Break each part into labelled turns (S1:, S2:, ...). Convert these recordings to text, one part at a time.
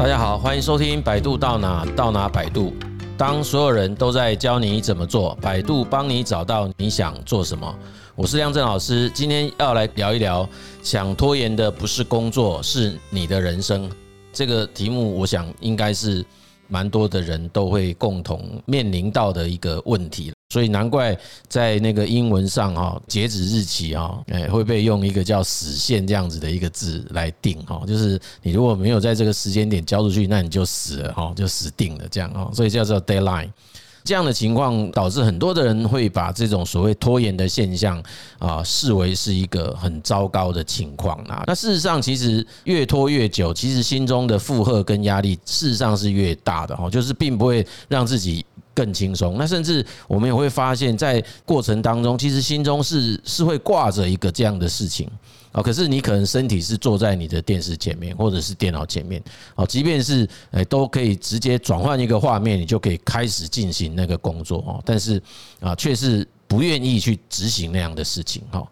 S1: 大家好，欢迎收听百度到哪到哪百度。当所有人都在教你怎么做，百度帮你找到你想做什么。我是亮震老师，今天要来聊一聊，想拖延的不是工作，是你的人生。这个题目，我想应该是蛮多的人都会共同面临到的一个问题。所以难怪在那个英文上哈，截止日期哈，哎会被用一个叫死线这样子的一个字来定哈，就是你如果没有在这个时间点交出去，那你就死了哈，就死定了这样哈，所以叫做 deadline。这样的情况导致很多的人会把这种所谓拖延的现象啊视为是一个很糟糕的情况啊。那事实上，其实越拖越久，其实心中的负荷跟压力事实上是越大的哈，就是并不会让自己。更轻松，那甚至我们也会发现，在过程当中，其实心中是是会挂着一个这样的事情啊。可是你可能身体是坐在你的电视前面，或者是电脑前面，啊，即便是诶都可以直接转换一个画面，你就可以开始进行那个工作哦。但是啊，却是不愿意去执行那样的事情哈。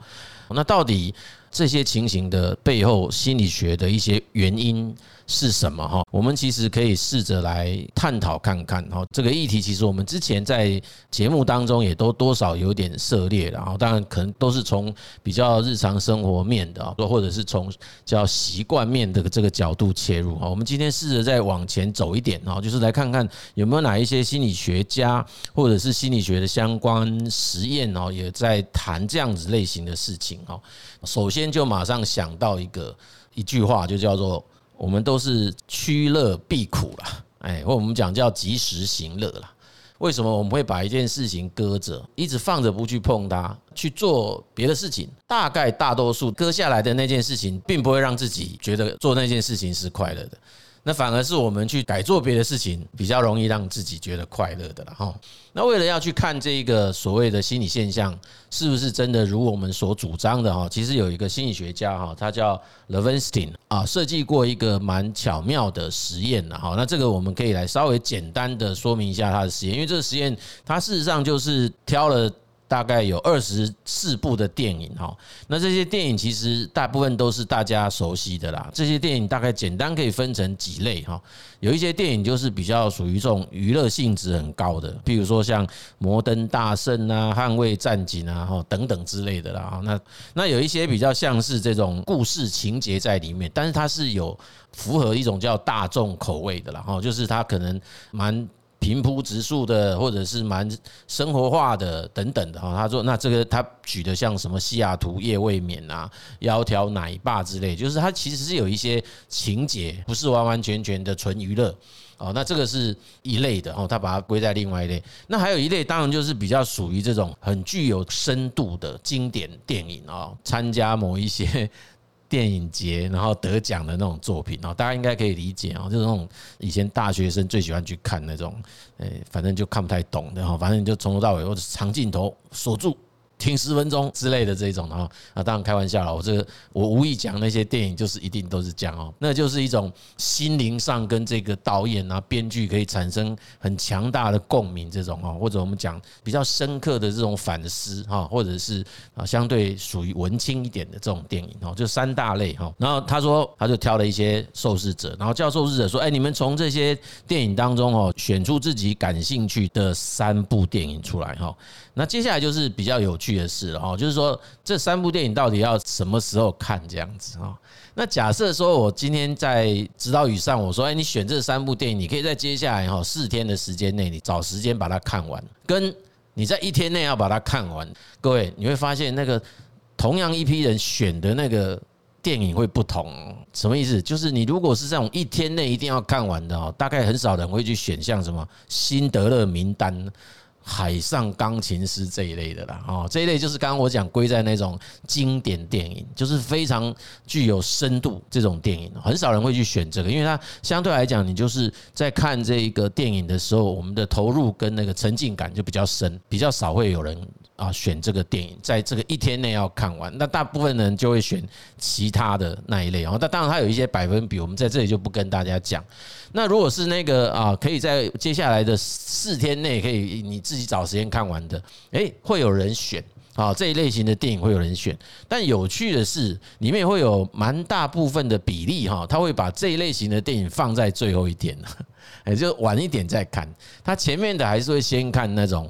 S1: 那到底这些情形的背后，心理学的一些原因是什么哈？我们其实可以试着来探讨看看哈。这个议题其实我们之前在节目当中也都多少有点涉猎了哈。当然可能都是从比较日常生活面的，或者是从叫习惯面的这个角度切入哈。我们今天试着再往前走一点哈，就是来看看有没有哪一些心理学家或者是心理学的相关实验哦，也在谈这样子类型的事情哈。首先就马上想到一个一句话，就叫做。我们都是趋乐避苦啦，哎，我们讲叫及时行乐啦。为什么我们会把一件事情搁着，一直放着不去碰它，去做别的事情？大概大多数搁下来的那件事情，并不会让自己觉得做那件事情是快乐的。那反而是我们去改做别的事情，比较容易让自己觉得快乐的了哈。那为了要去看这个所谓的心理现象是不是真的如我们所主张的哈，其实有一个心理学家哈，他叫 Levinstein 啊，设计过一个蛮巧妙的实验的哈。那这个我们可以来稍微简单的说明一下他的实验，因为这个实验它事实上就是挑了。大概有二十四部的电影哈，那这些电影其实大部分都是大家熟悉的啦。这些电影大概简单可以分成几类哈，有一些电影就是比较属于这种娱乐性质很高的，譬如说像《摩登大圣》啊、《捍卫战警》啊、哈等等之类的啦。那那有一些比较像是这种故事情节在里面，但是它是有符合一种叫大众口味的啦，哈，就是它可能蛮。平铺直述的，或者是蛮生活化的等等的哈。他说，那这个他举的像什么西雅图夜未眠啊、窈窕奶爸之类，就是他其实是有一些情节，不是完完全全的纯娱乐哦。那这个是一类的哦，他把它归在另外一类。那还有一类，当然就是比较属于这种很具有深度的经典电影啊，参加某一些。电影节，然后得奖的那种作品哦，大家应该可以理解哦，就是那种以前大学生最喜欢去看那种，诶，反正就看不太懂的哈，反正就从头到尾或者长镜头锁住。停十分钟之类的这种啊，啊，当然开玩笑了。我这个我无意讲那些电影，就是一定都是这样哦。那就是一种心灵上跟这个导演啊、编剧可以产生很强大的共鸣这种哦，或者我们讲比较深刻的这种反思哈，或者是啊相对属于文青一点的这种电影哦，就三大类哈。然后他说，他就挑了一些受试者，然后叫受试者说：“哎，你们从这些电影当中哦，选出自己感兴趣的三部电影出来哈。”那接下来就是比较有趣的事了哈，就是说这三部电影到底要什么时候看这样子哈？那假设说我今天在指导语上，我说，哎，你选这三部电影，你可以在接下来哈四天的时间内，你找时间把它看完，跟你在一天内要把它看完，各位你会发现那个同样一批人选的那个电影会不同，什么意思？就是你如果是这种一天内一定要看完的哦，大概很少人会去选像什么《辛德勒名单》。海上钢琴师这一类的啦，哦，这一类就是刚刚我讲归在那种经典电影，就是非常具有深度这种电影，很少人会去选这个，因为它相对来讲，你就是在看这一个电影的时候，我们的投入跟那个沉浸感就比较深，比较少会有人。啊，选这个电影，在这个一天内要看完，那大部分人就会选其他的那一类哦。那当然，它有一些百分比，我们在这里就不跟大家讲。那如果是那个啊，可以在接下来的四天内可以你自己找时间看完的，诶，会有人选啊，这一类型的电影会有人选。但有趣的是，里面会有蛮大部分的比例哈，他会把这一类型的电影放在最后一点，也就晚一点再看。他前面的还是会先看那种，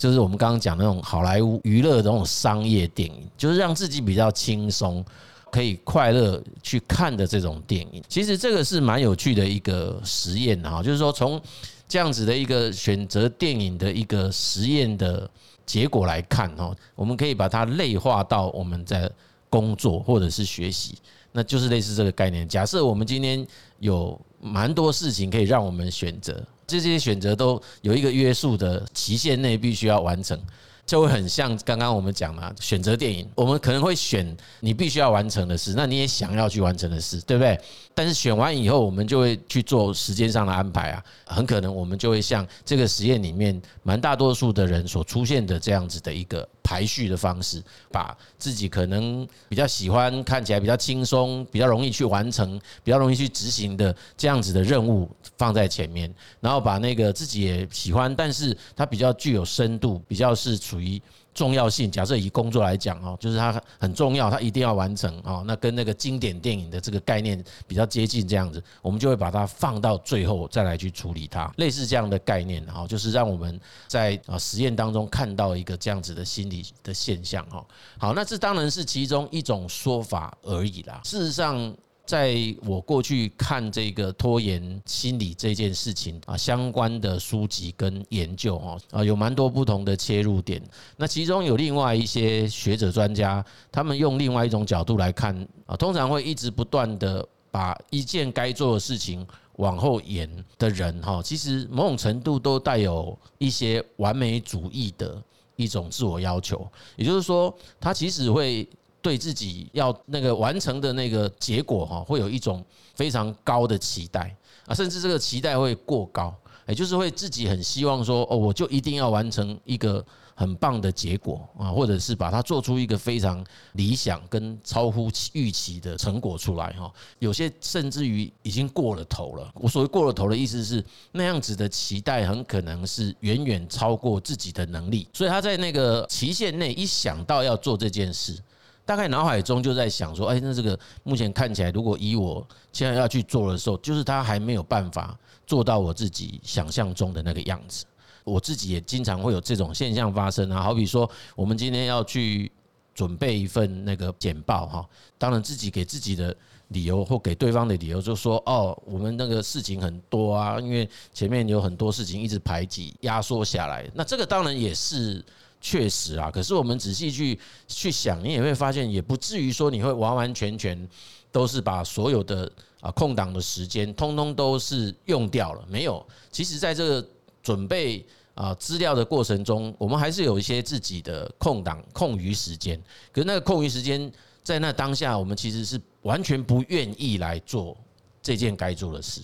S1: 就是我们刚刚讲那种好莱坞娱乐的那种商业电影，就是让自己比较轻松。可以快乐去看的这种电影，其实这个是蛮有趣的一个实验哈，就是说从这样子的一个选择电影的一个实验的结果来看哈，我们可以把它类化到我们在工作或者是学习，那就是类似这个概念。假设我们今天有蛮多事情可以让我们选择，这些选择都有一个约束的期限内必须要完成。就会很像刚刚我们讲嘛，选择电影，我们可能会选你必须要完成的事，那你也想要去完成的事，对不对？但是选完以后，我们就会去做时间上的安排啊，很可能我们就会像这个实验里面蛮大多数的人所出现的这样子的一个排序的方式，把自己可能比较喜欢、看起来比较轻松、比较容易去完成、比较容易去执行的这样子的任务放在前面，然后把那个自己也喜欢，但是它比较具有深度、比较是处于。重要性，假设以工作来讲哦，就是它很重要，它一定要完成哦。那跟那个经典电影的这个概念比较接近，这样子，我们就会把它放到最后再来去处理它。类似这样的概念哈，就是让我们在啊实验当中看到一个这样子的心理的现象哈。好，那这当然是其中一种说法而已啦。事实上。在我过去看这个拖延心理这件事情啊，相关的书籍跟研究哦啊，有蛮多不同的切入点。那其中有另外一些学者专家，他们用另外一种角度来看啊，通常会一直不断的把一件该做的事情往后延的人哈，其实某种程度都带有一些完美主义的一种自我要求，也就是说，他其实会。对自己要那个完成的那个结果哈，会有一种非常高的期待啊，甚至这个期待会过高，也就是会自己很希望说哦，我就一定要完成一个很棒的结果啊，或者是把它做出一个非常理想跟超乎预期的成果出来哈。有些甚至于已经过了头了。我所谓过了头的意思是，那样子的期待很可能是远远超过自己的能力，所以他在那个期限内一想到要做这件事。大概脑海中就在想说，哎，那这个目前看起来，如果以我现在要去做的时候，就是他还没有办法做到我自己想象中的那个样子。我自己也经常会有这种现象发生啊，好比说，我们今天要去准备一份那个简报哈，当然自己给自己的理由或给对方的理由，就说哦，我们那个事情很多啊，因为前面有很多事情一直排挤压缩下来，那这个当然也是。确实啊，可是我们仔细去去想，你也会发现，也不至于说你会完完全全都是把所有的啊空档的时间，通通都是用掉了。没有，其实在这个准备啊资料的过程中，我们还是有一些自己的空档、空余时间。可是那个空余时间，在那当下，我们其实是完全不愿意来做这件该做的事。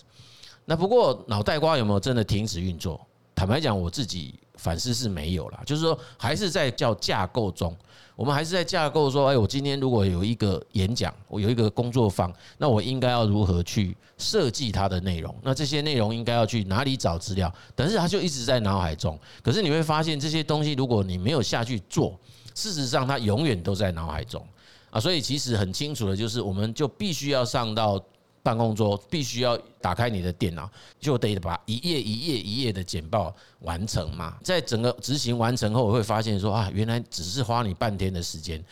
S1: 那不过脑袋瓜有没有真的停止运作？坦白讲，我自己。反思是没有了，就是说还是在叫架构中，我们还是在架构说，哎，我今天如果有一个演讲，我有一个工作坊，那我应该要如何去设计它的内容？那这些内容应该要去哪里找资料？但是它就一直在脑海中。可是你会发现这些东西，如果你没有下去做，事实上它永远都在脑海中啊。所以其实很清楚的就是，我们就必须要上到。办公桌必须要打开你的电脑，就得把一页一页一页的简报完成嘛。在整个执行完成后，我会发现说啊，原来只是花你半天的时间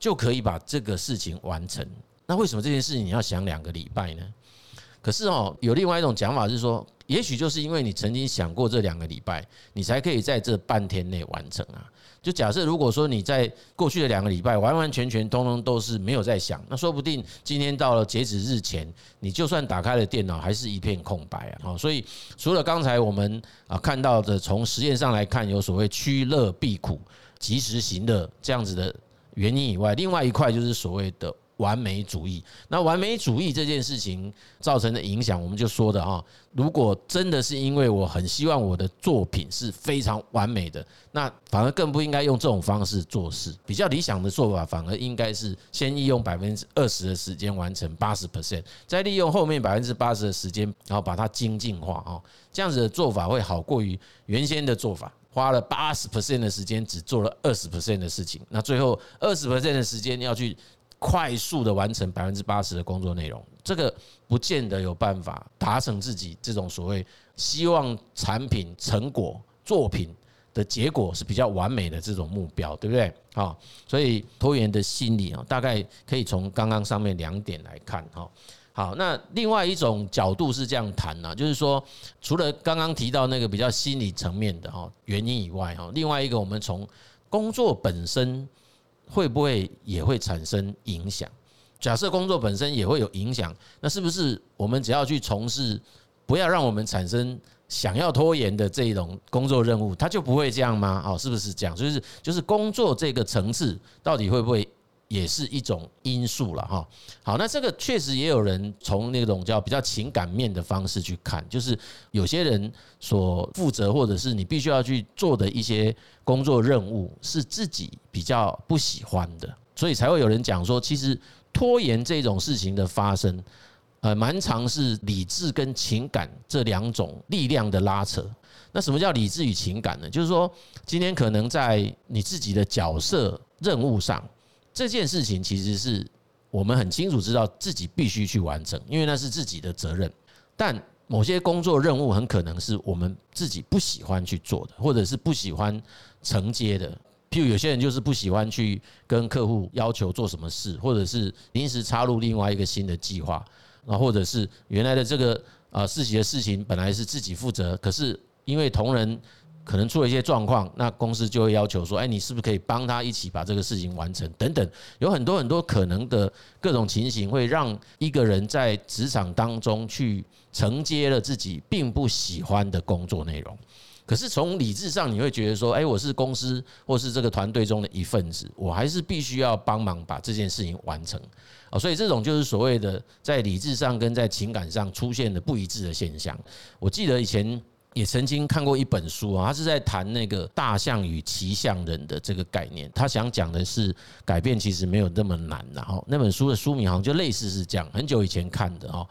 S1: 就可以把这个事情完成。那为什么这件事情你要想两个礼拜呢？可是哦，有另外一种讲法是说，也许就是因为你曾经想过这两个礼拜，你才可以在这半天内完成啊。就假设如果说你在过去的两个礼拜完完全全通通都是没有在想，那说不定今天到了截止日前，你就算打开了电脑，还是一片空白啊！所以除了刚才我们啊看到的，从实验上来看有所谓趋乐避苦、及时行乐这样子的原因以外，另外一块就是所谓的。完美主义，那完美主义这件事情造成的影响，我们就说的啊，如果真的是因为我很希望我的作品是非常完美的，那反而更不应该用这种方式做事。比较理想的做法，反而应该是先利用百分之二十的时间完成八十 percent，再利用后面百分之八十的时间，然后把它精进化啊，这样子的做法会好过于原先的做法。花了八十 percent 的时间，只做了二十 percent 的事情，那最后二十 percent 的时间要去快速的完成百分之八十的工作内容，这个不见得有办法达成自己这种所谓希望产品成果作品的结果是比较完美的这种目标，对不对？好，所以拖延的心理啊，大概可以从刚刚上面两点来看哈。好，那另外一种角度是这样谈呢，就是说，除了刚刚提到那个比较心理层面的哈原因以外哈，另外一个我们从工作本身会不会也会产生影响？假设工作本身也会有影响，那是不是我们只要去从事，不要让我们产生想要拖延的这一种工作任务，它就不会这样吗？哦，是不是这样？就是就是工作这个层次到底会不会也是一种因素了哈？好，那这个确实也有人从那种叫比较情感面的方式去看，就是有些人所负责或者是你必须要去做的一些工作任务是自己比较不喜欢的，所以才会有人讲说，其实拖延这种事情的发生。呃，蛮常是理智跟情感这两种力量的拉扯。那什么叫理智与情感呢？就是说，今天可能在你自己的角色任务上，这件事情其实是我们很清楚知道自己必须去完成，因为那是自己的责任。但某些工作任务很可能是我们自己不喜欢去做的，或者是不喜欢承接的。譬如有些人就是不喜欢去跟客户要求做什么事，或者是临时插入另外一个新的计划。啊，或者是原来的这个啊事情的事情本来是自己负责，可是因为同仁可能出了一些状况，那公司就会要求说，哎，你是不是可以帮他一起把这个事情完成？等等，有很多很多可能的各种情形，会让一个人在职场当中去承接了自己并不喜欢的工作内容。可是从理智上，你会觉得说，哎，我是公司或是这个团队中的一份子，我还是必须要帮忙把这件事情完成。啊，所以这种就是所谓的在理智上跟在情感上出现的不一致的现象。我记得以前也曾经看过一本书啊，他是在谈那个大象与骑象人的这个概念。他想讲的是改变其实没有那么难，然后那本书的书名好像就类似是这样，很久以前看的哦。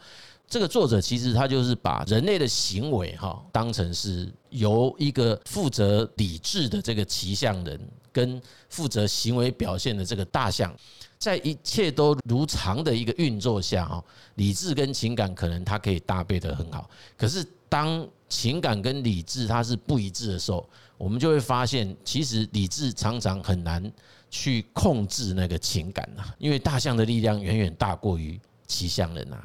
S1: 这个作者其实他就是把人类的行为哈当成是由一个负责理智的这个骑象人跟负责行为表现的这个大象，在一切都如常的一个运作下哈，理智跟情感可能它可以搭配得很好。可是当情感跟理智它是不一致的时候，我们就会发现，其实理智常常很难去控制那个情感呐，因为大象的力量远远大过于骑象人呐。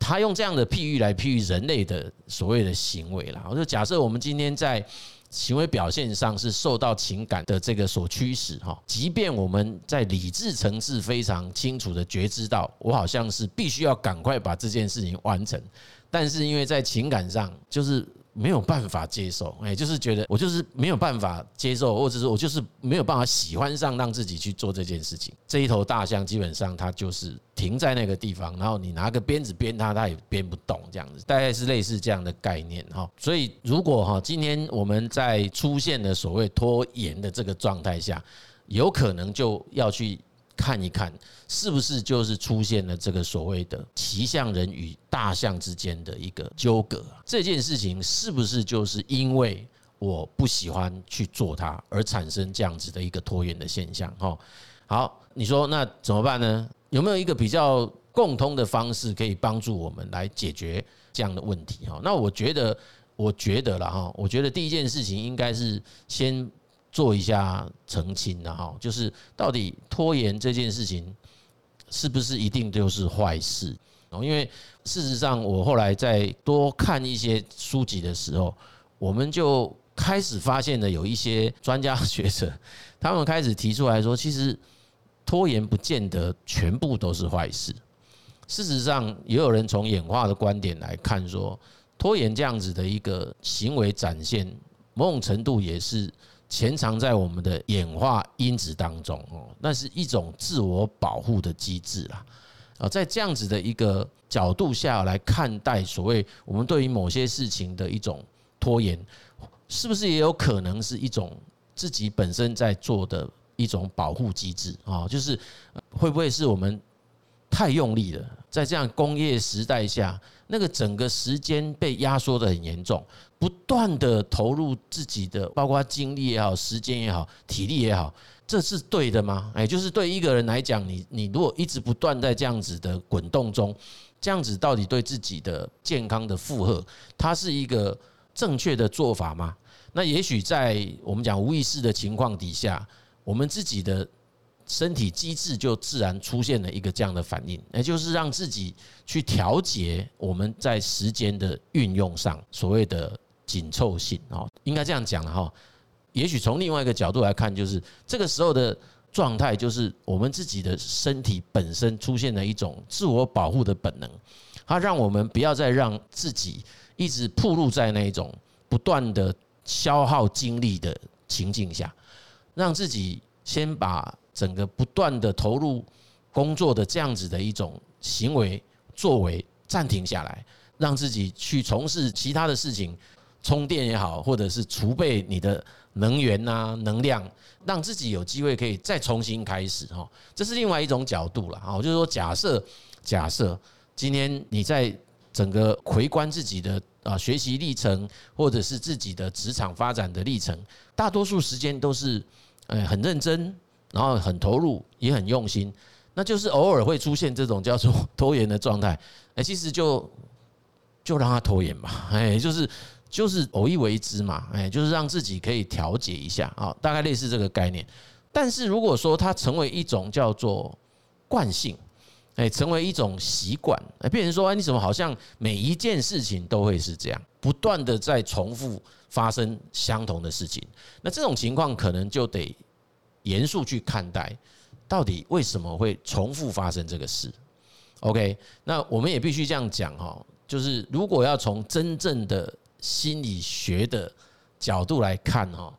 S1: 他用这样的譬喻来譬喻人类的所谓的行为啦。我就假设我们今天在行为表现上是受到情感的这个所驱使哈，即便我们在理智层次非常清楚的觉知到，我好像是必须要赶快把这件事情完成，但是因为在情感上就是。没有办法接受，哎，就是觉得我就是没有办法接受，或者是我就是没有办法喜欢上让自己去做这件事情。这一头大象基本上它就是停在那个地方，然后你拿个鞭子鞭它，它也鞭不动，这样子大概是类似这样的概念哈。所以如果哈今天我们在出现了所谓拖延的这个状态下，有可能就要去。看一看，是不是就是出现了这个所谓的骑象人与大象之间的一个纠葛？这件事情是不是就是因为我不喜欢去做它而产生这样子的一个拖延的现象？哈，好，你说那怎么办呢？有没有一个比较共通的方式可以帮助我们来解决这样的问题？哈，那我觉得，我觉得了哈，我觉得第一件事情应该是先。做一下澄清的哈，就是到底拖延这件事情是不是一定就是坏事？因为事实上，我后来在多看一些书籍的时候，我们就开始发现了有一些专家学者，他们开始提出来说，其实拖延不见得全部都是坏事。事实上，也有人从演化的观点来看，说拖延这样子的一个行为展现，某种程度也是。潜藏在我们的演化因子当中哦，那是一种自我保护的机制啦。啊，在这样子的一个角度下来看待所谓我们对于某些事情的一种拖延，是不是也有可能是一种自己本身在做的一种保护机制啊？就是会不会是我们太用力了，在这样工业时代下，那个整个时间被压缩得很严重，不断的投入自己的，包括精力也好、时间也好、体力也好，这是对的吗？哎，就是对一个人来讲，你你如果一直不断在这样子的滚动中，这样子到底对自己的健康的负荷，它是一个正确的做法吗？那也许在我们讲无意识的情况底下，我们自己的。身体机制就自然出现了一个这样的反应，也就是让自己去调节我们在时间的运用上所谓的紧凑性哦，应该这样讲了哈。也许从另外一个角度来看，就是这个时候的状态，就是我们自己的身体本身出现了一种自我保护的本能，它让我们不要再让自己一直暴露在那一种不断的消耗精力的情境下，让自己先把。整个不断的投入工作的这样子的一种行为作为暂停下来，让自己去从事其他的事情，充电也好，或者是储备你的能源呐、能量，让自己有机会可以再重新开始哈。这是另外一种角度了啊，就是说假设假设今天你在整个回观自己的啊学习历程，或者是自己的职场发展的历程，大多数时间都是呃很认真。然后很投入，也很用心，那就是偶尔会出现这种叫做 拖延的状态。哎，其实就就让他拖延吧，哎，就是就是偶一为之嘛，哎，就是让自己可以调节一下啊，大概类似这个概念。但是如果说它成为一种叫做惯性，哎，成为一种习惯，哎，变成说，哎，你怎么好像每一件事情都会是这样，不断的在重复发生相同的事情，那这种情况可能就得。严肃去看待，到底为什么会重复发生这个事？OK，那我们也必须这样讲哈，就是如果要从真正的心理学的角度来看哈。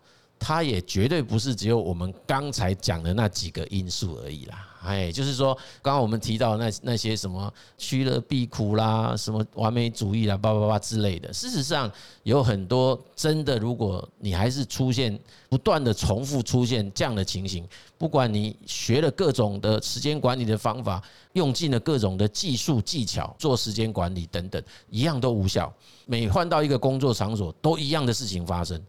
S1: 它也绝对不是只有我们刚才讲的那几个因素而已啦，哎，就是说，刚刚我们提到那那些什么趋乐避苦啦，什么完美主义啦，叭叭叭之类的，事实上有很多真的，如果你还是出现不断的重复出现这样的情形，不管你学了各种的时间管理的方法，用尽了各种的技术技巧做时间管理等等，一样都无效。每换到一个工作场所，都一样的事情发生。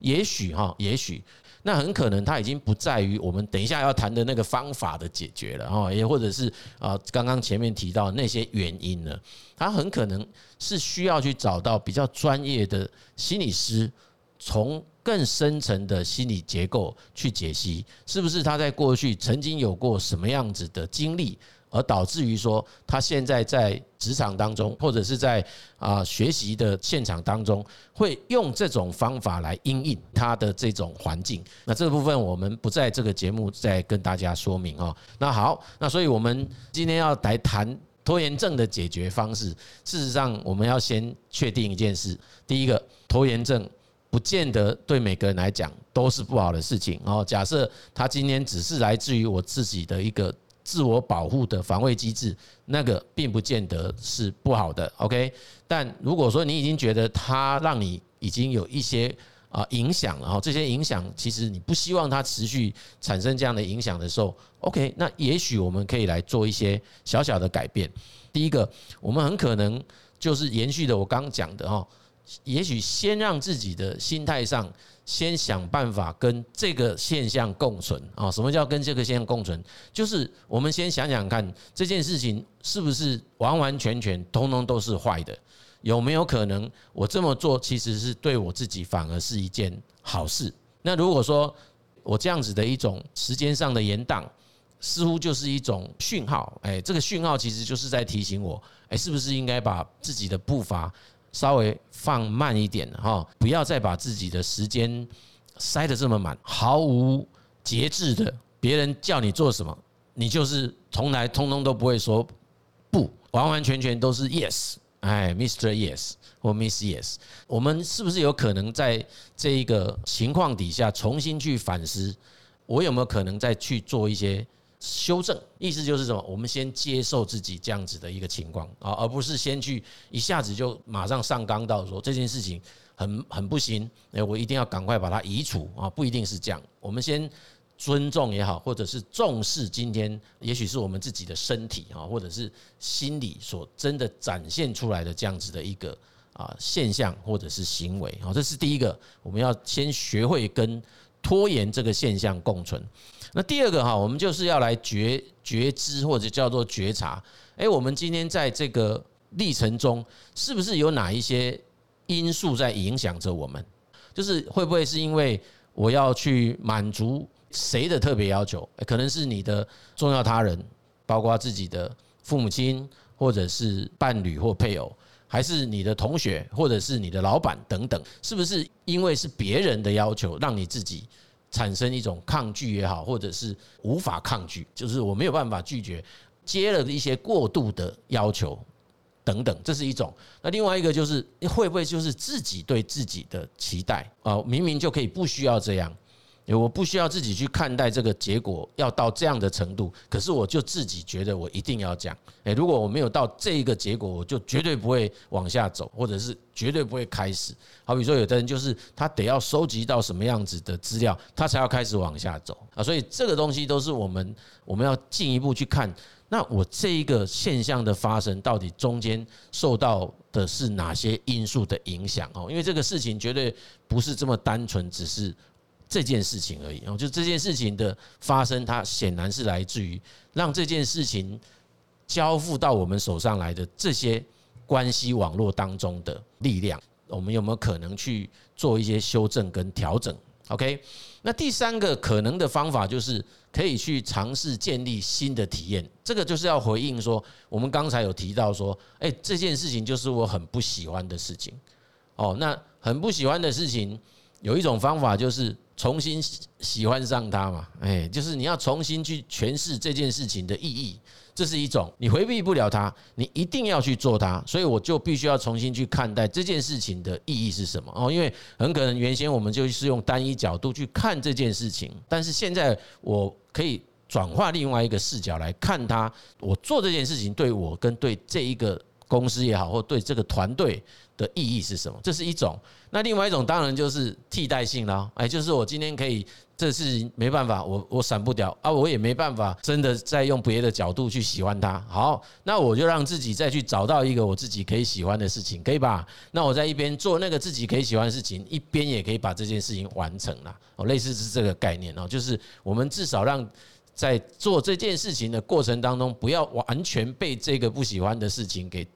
S1: 也许哈，也许那很可能它已经不在于我们等一下要谈的那个方法的解决了哦，也或者是啊刚刚前面提到那些原因呢，它很可能是需要去找到比较专业的心理师，从更深层的心理结构去解析，是不是他在过去曾经有过什么样子的经历。而导致于说，他现在在职场当中，或者是在啊学习的现场当中，会用这种方法来应应他的这种环境。那这个部分我们不在这个节目再跟大家说明哦。那好，那所以我们今天要来谈拖延症的解决方式。事实上，我们要先确定一件事：第一个，拖延症不见得对每个人来讲都是不好的事情哦。假设他今天只是来自于我自己的一个。自我保护的防卫机制，那个并不见得是不好的，OK。但如果说你已经觉得它让你已经有一些啊影响了哈，这些影响其实你不希望它持续产生这样的影响的时候，OK，那也许我们可以来做一些小小的改变。第一个，我们很可能就是延续的我刚刚讲的哈。也许先让自己的心态上先想办法跟这个现象共存啊。什么叫跟这个现象共存？就是我们先想想看，这件事情是不是完完全全通通都是坏的？有没有可能我这么做其实是对我自己反而是一件好事？那如果说我这样子的一种时间上的延宕，似乎就是一种讯号，哎，这个讯号其实就是在提醒我，哎，是不是应该把自己的步伐稍微放慢一点哈，不要再把自己的时间塞得这么满，毫无节制的，别人叫你做什么，你就是从来通通都不会说不，完完全全都是 yes，哎，Mr. Yes 或 Miss Yes，我们是不是有可能在这一个情况底下重新去反思，我有没有可能再去做一些？修正意思就是什么？我们先接受自己这样子的一个情况啊，而不是先去一下子就马上上纲到说这件事情很很不行，哎，我一定要赶快把它移除啊，不一定是这样。我们先尊重也好，或者是重视今天，也许是我们自己的身体啊，或者是心理所真的展现出来的这样子的一个啊现象或者是行为啊，这是第一个，我们要先学会跟拖延这个现象共存。那第二个哈，我们就是要来觉觉知或者叫做觉察，诶，我们今天在这个历程中，是不是有哪一些因素在影响着我们？就是会不会是因为我要去满足？谁的特别要求？可能是你的重要他人，包括自己的父母亲，或者是伴侣或配偶，还是你的同学，或者是你的老板等等，是不是因为是别人的要求，让你自己产生一种抗拒也好，或者是无法抗拒，就是我没有办法拒绝，接了一些过度的要求等等，这是一种。那另外一个就是会不会就是自己对自己的期待啊？明明就可以不需要这样。我不需要自己去看待这个结果要到这样的程度，可是我就自己觉得我一定要讲。诶，如果我没有到这一个结果，我就绝对不会往下走，或者是绝对不会开始。好比说，有的人就是他得要收集到什么样子的资料，他才要开始往下走啊。所以这个东西都是我们我们要进一步去看。那我这一个现象的发生，到底中间受到的是哪些因素的影响哦？因为这个事情绝对不是这么单纯，只是。这件事情而已哦，就这件事情的发生，它显然是来自于让这件事情交付到我们手上来的这些关系网络当中的力量。我们有没有可能去做一些修正跟调整？OK，那第三个可能的方法就是可以去尝试建立新的体验。这个就是要回应说，我们刚才有提到说，诶，这件事情就是我很不喜欢的事情。哦，那很不喜欢的事情，有一种方法就是。重新喜欢上它嘛？哎，就是你要重新去诠释这件事情的意义，这是一种你回避不了它，你一定要去做它，所以我就必须要重新去看待这件事情的意义是什么哦。因为很可能原先我们就是用单一角度去看这件事情，但是现在我可以转化另外一个视角来看它，我做这件事情对我跟对这一个公司也好，或对这个团队的意义是什么？这是一种。那另外一种当然就是替代性了，哎，就是我今天可以，这是没办法，我我闪不掉啊，我也没办法真的再用别的角度去喜欢它。好，那我就让自己再去找到一个我自己可以喜欢的事情，可以吧？那我在一边做那个自己可以喜欢的事情，一边也可以把这件事情完成了。哦，类似是这个概念哦，就是我们至少让在做这件事情的过程当中，不要完全被这个不喜欢的事情给。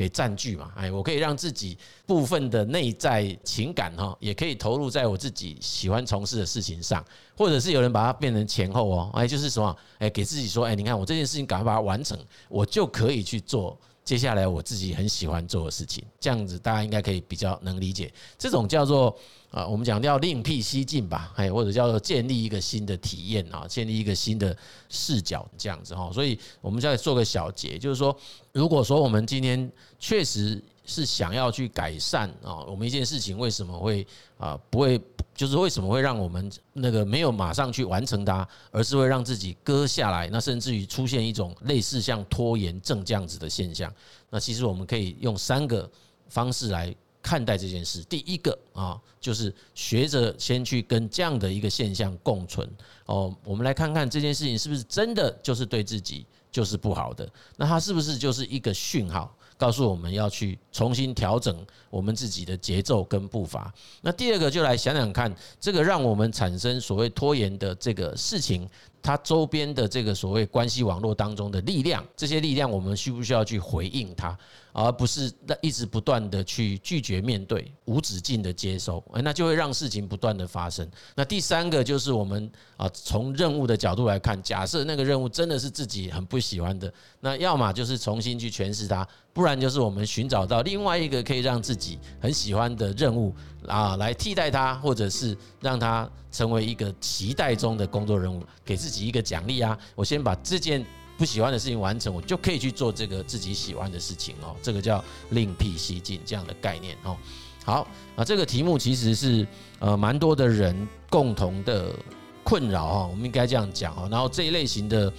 S1: 给占据嘛，哎，我可以让自己部分的内在情感哈，也可以投入在我自己喜欢从事的事情上，或者是有人把它变成前后哦，哎，就是什么，哎，给自己说，哎，你看我这件事情赶快把它完成，我就可以去做接下来我自己很喜欢做的事情，这样子大家应该可以比较能理解，这种叫做。啊，我们讲叫另辟蹊径吧，哎，或者叫做建立一个新的体验啊，建立一个新的视角这样子哈。所以，我们再做个小结，就是说，如果说我们今天确实是想要去改善啊，我们一件事情为什么会啊不会，就是为什么会让我们那个没有马上去完成它，而是会让自己搁下来，那甚至于出现一种类似像拖延症这样子的现象，那其实我们可以用三个方式来。看待这件事，第一个啊，就是学着先去跟这样的一个现象共存哦。我们来看看这件事情是不是真的就是对自己就是不好的，那它是不是就是一个讯号，告诉我们要去重新调整我们自己的节奏跟步伐。那第二个就来想想看，这个让我们产生所谓拖延的这个事情。它周边的这个所谓关系网络当中的力量，这些力量我们需不需要去回应它，而不是那一直不断的去拒绝面对、无止境的接收，那就会让事情不断的发生。那第三个就是我们啊，从任务的角度来看，假设那个任务真的是自己很不喜欢的，那要么就是重新去诠释它，不然就是我们寻找到另外一个可以让自己很喜欢的任务啊，来替代他，或者是让他成为一个期待中的工作任务，给自己一个奖励啊！我先把这件不喜欢的事情完成，我就可以去做这个自己喜欢的事情哦。这个叫另辟蹊径这样的概念哦。好啊，这个题目其实是呃蛮多的人共同的困扰哈，我们应该这样讲哦。然后这一类型的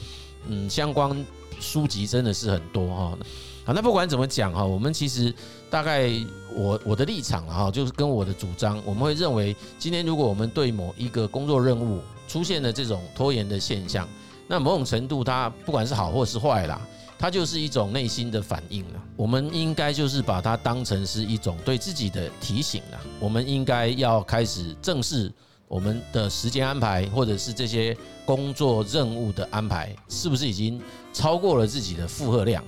S1: 嗯相关书籍真的是很多哈。好，那不管怎么讲哈，我们其实大概我我的立场哈，就是跟我的主张，我们会认为，今天如果我们对某一个工作任务出现了这种拖延的现象，那某种程度它不管是好或是坏啦，它就是一种内心的反应了。我们应该就是把它当成是一种对自己的提醒了。我们应该要开始正视我们的时间安排，或者是这些工作任务的安排，是不是已经超过了自己的负荷量？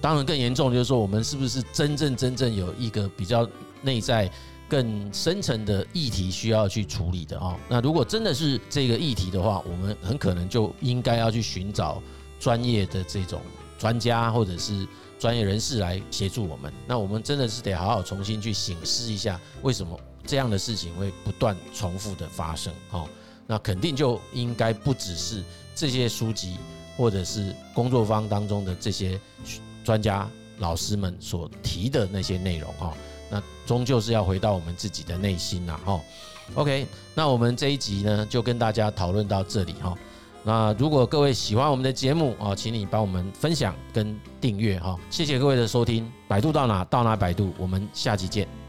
S1: 当然，更严重就是说，我们是不是真正真正有一个比较内在、更深层的议题需要去处理的啊？那如果真的是这个议题的话，我们很可能就应该要去寻找专业的这种专家或者是专业人士来协助我们。那我们真的是得好好重新去省思一下，为什么这样的事情会不断重复的发生？哈，那肯定就应该不只是这些书籍或者是工作方当中的这些。专家老师们所提的那些内容哈，那终究是要回到我们自己的内心呐哈。OK，那我们这一集呢就跟大家讨论到这里哈。那如果各位喜欢我们的节目啊，请你帮我们分享跟订阅哈。谢谢各位的收听，百度到哪到哪百度，我们下期见。